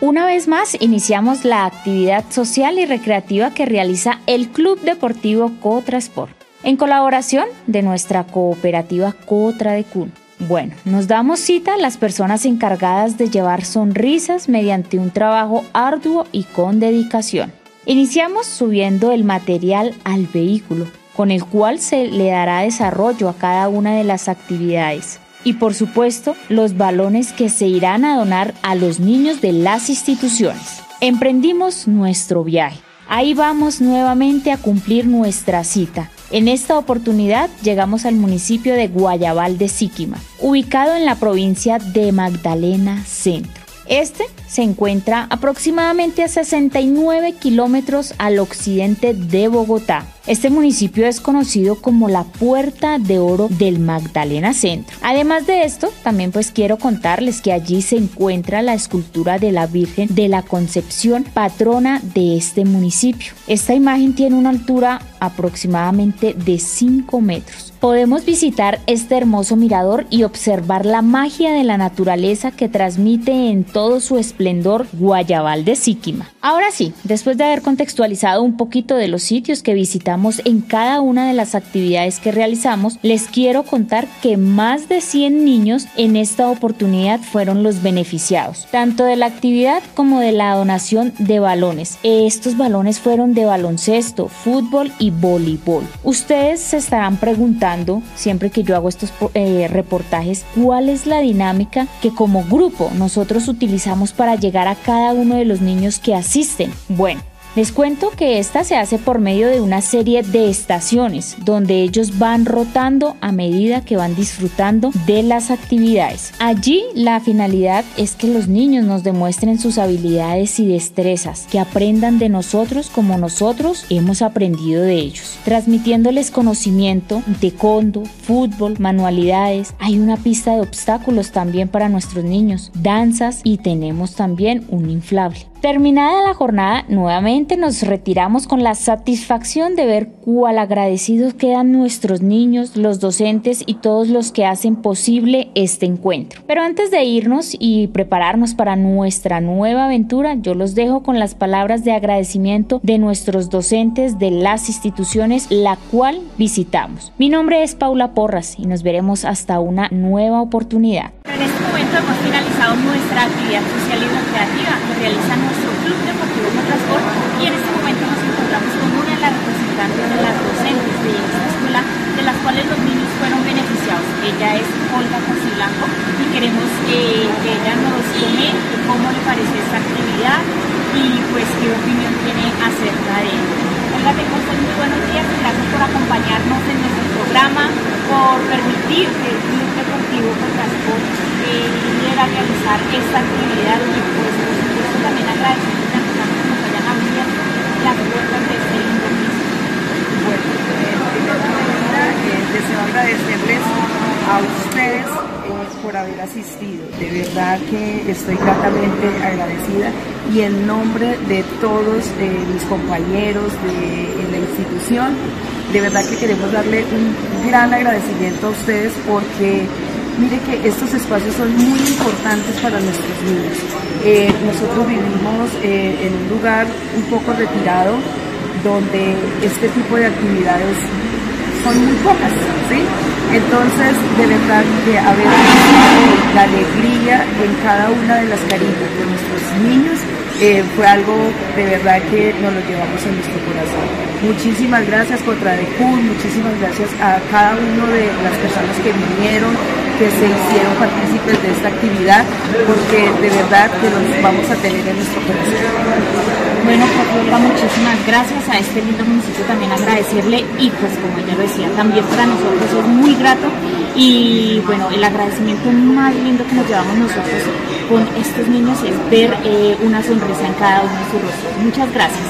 Una vez más, iniciamos la actividad social y recreativa que realiza el Club Deportivo Cotrasport, en colaboración de nuestra cooperativa Cotra de Cun. Bueno, nos damos cita a las personas encargadas de llevar sonrisas mediante un trabajo arduo y con dedicación. Iniciamos subiendo el material al vehículo, con el cual se le dará desarrollo a cada una de las actividades. Y por supuesto, los balones que se irán a donar a los niños de las instituciones. Emprendimos nuestro viaje. Ahí vamos nuevamente a cumplir nuestra cita. En esta oportunidad llegamos al municipio de Guayabal de Síquima, ubicado en la provincia de Magdalena Centro. Este se encuentra aproximadamente a 69 kilómetros al occidente de Bogotá. Este municipio es conocido como la Puerta de Oro del Magdalena Centro. Además de esto, también pues quiero contarles que allí se encuentra la escultura de la Virgen de la Concepción, patrona de este municipio. Esta imagen tiene una altura aproximadamente de 5 metros. Podemos visitar este hermoso mirador y observar la magia de la naturaleza que transmite en todo su esplendor Guayabal de Síquima. Ahora sí, después de haber contextualizado un poquito de los sitios que visitamos en cada una de las actividades que realizamos, les quiero contar que más de 100 niños en esta oportunidad fueron los beneficiados, tanto de la actividad como de la donación de balones. Estos balones fueron de baloncesto, fútbol y voleibol. Ustedes se estarán preguntando, siempre que yo hago estos eh, reportajes, cuál es la dinámica que como grupo nosotros utilizamos para llegar a cada uno de los niños que asisten. Bueno, les cuento que esta se hace por medio de una serie de estaciones donde ellos van rotando a medida que van disfrutando de las actividades. Allí la finalidad es que los niños nos demuestren sus habilidades y destrezas, que aprendan de nosotros como nosotros hemos aprendido de ellos, transmitiéndoles conocimiento de condo, fútbol, manualidades. Hay una pista de obstáculos también para nuestros niños, danzas y tenemos también un inflable. Terminada la jornada, nuevamente nos retiramos con la satisfacción de ver cuál agradecidos quedan nuestros niños, los docentes y todos los que hacen posible este encuentro. Pero antes de irnos y prepararnos para nuestra nueva aventura, yo los dejo con las palabras de agradecimiento de nuestros docentes de las instituciones la cual visitamos. Mi nombre es Paula Porras y nos veremos hasta una nueva oportunidad. En este momento hemos finalizado nuestra actividad social y recreativa que realiza nuestro Club Deportivo y en este momento nos encontramos con una de las representantes de las docentes de esta escuela de las cuales los niños fueron beneficiados. Ella es Olga Blanco y queremos que ella nos comente cómo le parece esta actividad y pues qué opinión tiene acerca de ella. Olga, te muy buenos días y gracias por acompañarnos en nuestro programa, por permitir que el Club Deportivo Transport eh, a realizar esta actividad y pues supuesto también agradecer a los que nos hayan abierto las puertas de este lindo Bueno, eh, deseo agradecerles a ustedes eh, por haber asistido. De verdad que estoy gratamente agradecida y en nombre de todos mis compañeros de la institución, de verdad que queremos darle un gran agradecimiento a ustedes porque Mire que estos espacios son muy importantes para nuestros niños. Eh, nosotros vivimos eh, en un lugar un poco retirado donde este tipo de actividades son muy pocas, ¿sí? Entonces, de verdad que haber la alegría en cada una de las caritas de nuestros niños eh, fue algo de verdad que nos lo llevamos en nuestro corazón. Muchísimas gracias contra muchísimas gracias a cada uno de las personas que vinieron, que se hicieron partícipes de esta actividad, porque de verdad que los vamos a tener en nuestro corazón. Bueno, pues muchísimas gracias a este lindo municipio también agradecerle y pues como ella decía, también para nosotros es muy grato y bueno, el agradecimiento más lindo que nos llevamos nosotros con estos niños es ver eh, una sonrisa en cada uno de sus rostros. Muchas gracias.